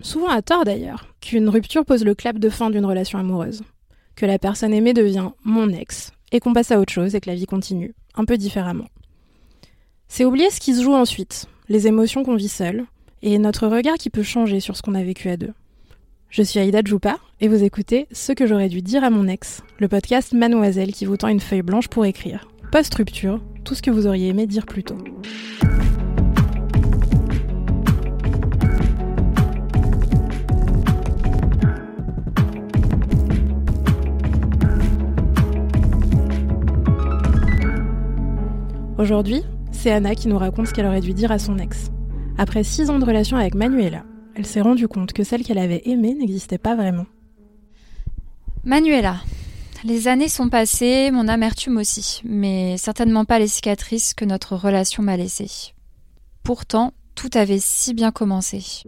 souvent à tort d'ailleurs, qu'une rupture pose le clap de fin d'une relation amoureuse. Que la personne aimée devient mon ex, et qu'on passe à autre chose et que la vie continue, un peu différemment. C'est oublier ce qui se joue ensuite, les émotions qu'on vit seul, et notre regard qui peut changer sur ce qu'on a vécu à deux. Je suis Aïda Djoupa et vous écoutez Ce que j'aurais dû dire à mon ex, le podcast Mademoiselle qui vous tend une feuille blanche pour écrire. Post-rupture, tout ce que vous auriez aimé dire plus tôt. Aujourd'hui, c'est Anna qui nous raconte ce qu'elle aurait dû dire à son ex. Après six ans de relation avec Manuela, elle s'est rendue compte que celle qu'elle avait aimée n'existait pas vraiment. Manuela. Les années sont passées, mon amertume aussi, mais certainement pas les cicatrices que notre relation m'a laissées. Pourtant, tout avait si bien commencé.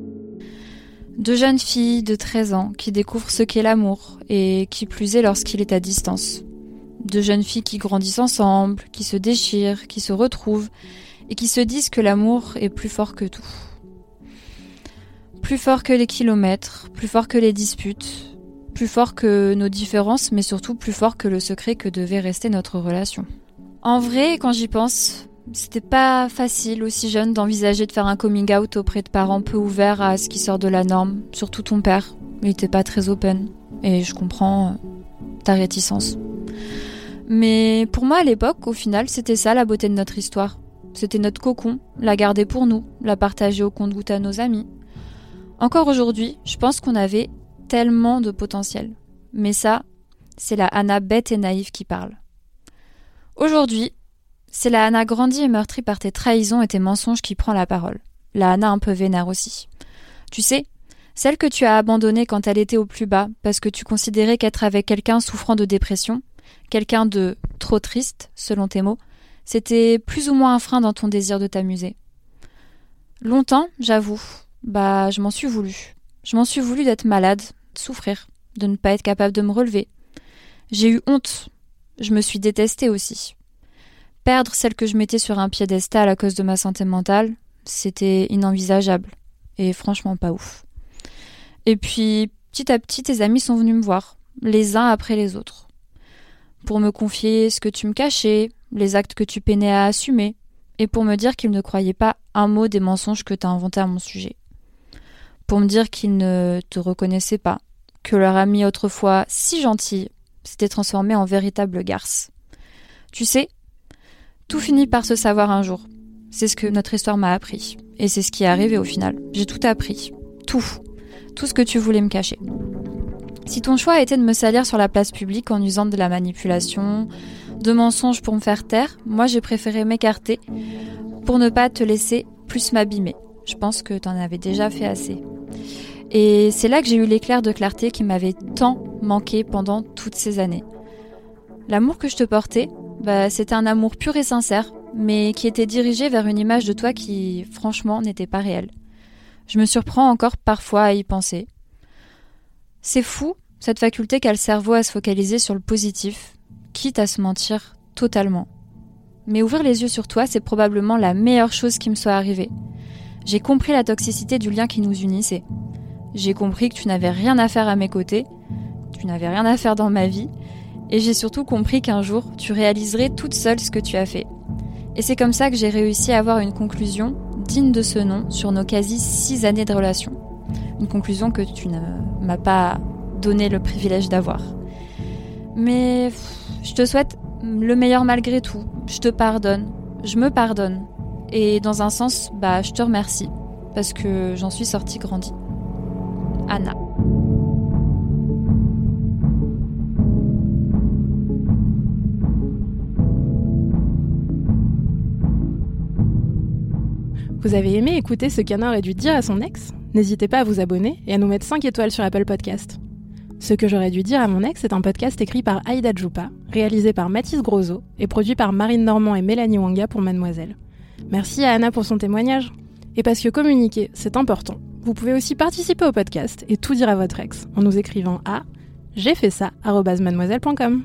Deux jeunes filles de 13 ans qui découvrent ce qu'est l'amour, et qui plus est lorsqu'il est à distance. Deux jeunes filles qui grandissent ensemble, qui se déchirent, qui se retrouvent, et qui se disent que l'amour est plus fort que tout. Plus fort que les kilomètres, plus fort que les disputes, plus fort que nos différences, mais surtout plus fort que le secret que devait rester notre relation. En vrai, quand j'y pense, c'était pas facile aussi jeune d'envisager de faire un coming out auprès de parents peu ouverts à ce qui sort de la norme, surtout ton père. Il était pas très open. Et je comprends ta réticence. Mais pour moi à l'époque, au final, c'était ça la beauté de notre histoire. C'était notre cocon, la garder pour nous, la partager au compte-goutte à nos amis, encore aujourd'hui, je pense qu'on avait tellement de potentiel. Mais ça, c'est la Anna bête et naïve qui parle. Aujourd'hui, c'est la Anna grandie et meurtrie par tes trahisons et tes mensonges qui prend la parole. La Anna un peu vénère aussi. Tu sais, celle que tu as abandonnée quand elle était au plus bas parce que tu considérais qu'être avec quelqu'un souffrant de dépression, quelqu'un de trop triste, selon tes mots, c'était plus ou moins un frein dans ton désir de t'amuser. Longtemps, j'avoue, bah, je m'en suis voulu. Je m'en suis voulu d'être malade, de souffrir, de ne pas être capable de me relever. J'ai eu honte. Je me suis détestée aussi. Perdre celle que je mettais sur un piédestal à cause de ma santé mentale, c'était inenvisageable. Et franchement pas ouf. Et puis, petit à petit, tes amis sont venus me voir, les uns après les autres. Pour me confier ce que tu me cachais, les actes que tu peinais à assumer, et pour me dire qu'ils ne croyaient pas un mot des mensonges que tu as inventés à mon sujet pour me dire qu'ils ne te reconnaissaient pas, que leur ami autrefois si gentil s'était transformé en véritable garce. Tu sais, tout finit par se savoir un jour. C'est ce que notre histoire m'a appris. Et c'est ce qui est arrivé au final. J'ai tout appris. Tout. Tout ce que tu voulais me cacher. Si ton choix était de me salir sur la place publique en usant de la manipulation, de mensonges pour me faire taire, moi j'ai préféré m'écarter pour ne pas te laisser plus m'abîmer. Je pense que t'en avais déjà fait assez. Et c'est là que j'ai eu l'éclair de clarté qui m'avait tant manqué pendant toutes ces années. L'amour que je te portais, bah, c'était un amour pur et sincère, mais qui était dirigé vers une image de toi qui, franchement, n'était pas réelle. Je me surprends encore parfois à y penser. C'est fou, cette faculté qu'a le cerveau à se focaliser sur le positif, quitte à se mentir totalement. Mais ouvrir les yeux sur toi, c'est probablement la meilleure chose qui me soit arrivée. J'ai compris la toxicité du lien qui nous unissait. J'ai compris que tu n'avais rien à faire à mes côtés, tu n'avais rien à faire dans ma vie, et j'ai surtout compris qu'un jour, tu réaliserais toute seule ce que tu as fait. Et c'est comme ça que j'ai réussi à avoir une conclusion digne de ce nom sur nos quasi six années de relation. Conclusion que tu ne m'as pas donné le privilège d'avoir. Mais je te souhaite le meilleur malgré tout. Je te pardonne. Je me pardonne. Et dans un sens, bah, je te remercie parce que j'en suis sortie grandie. Anna. Vous avez aimé écouter ce qu'Anna aurait dû dire à son ex? N'hésitez pas à vous abonner et à nous mettre 5 étoiles sur Apple Podcast. Ce que j'aurais dû dire à mon ex est un podcast écrit par Aïda Djoupa, réalisé par Mathis Grosso et produit par Marine Normand et Mélanie Wanga pour Mademoiselle. Merci à Anna pour son témoignage. Et parce que communiquer, c'est important, vous pouvez aussi participer au podcast et tout dire à votre ex en nous écrivant à j'ai fait ça mademoiselle.com.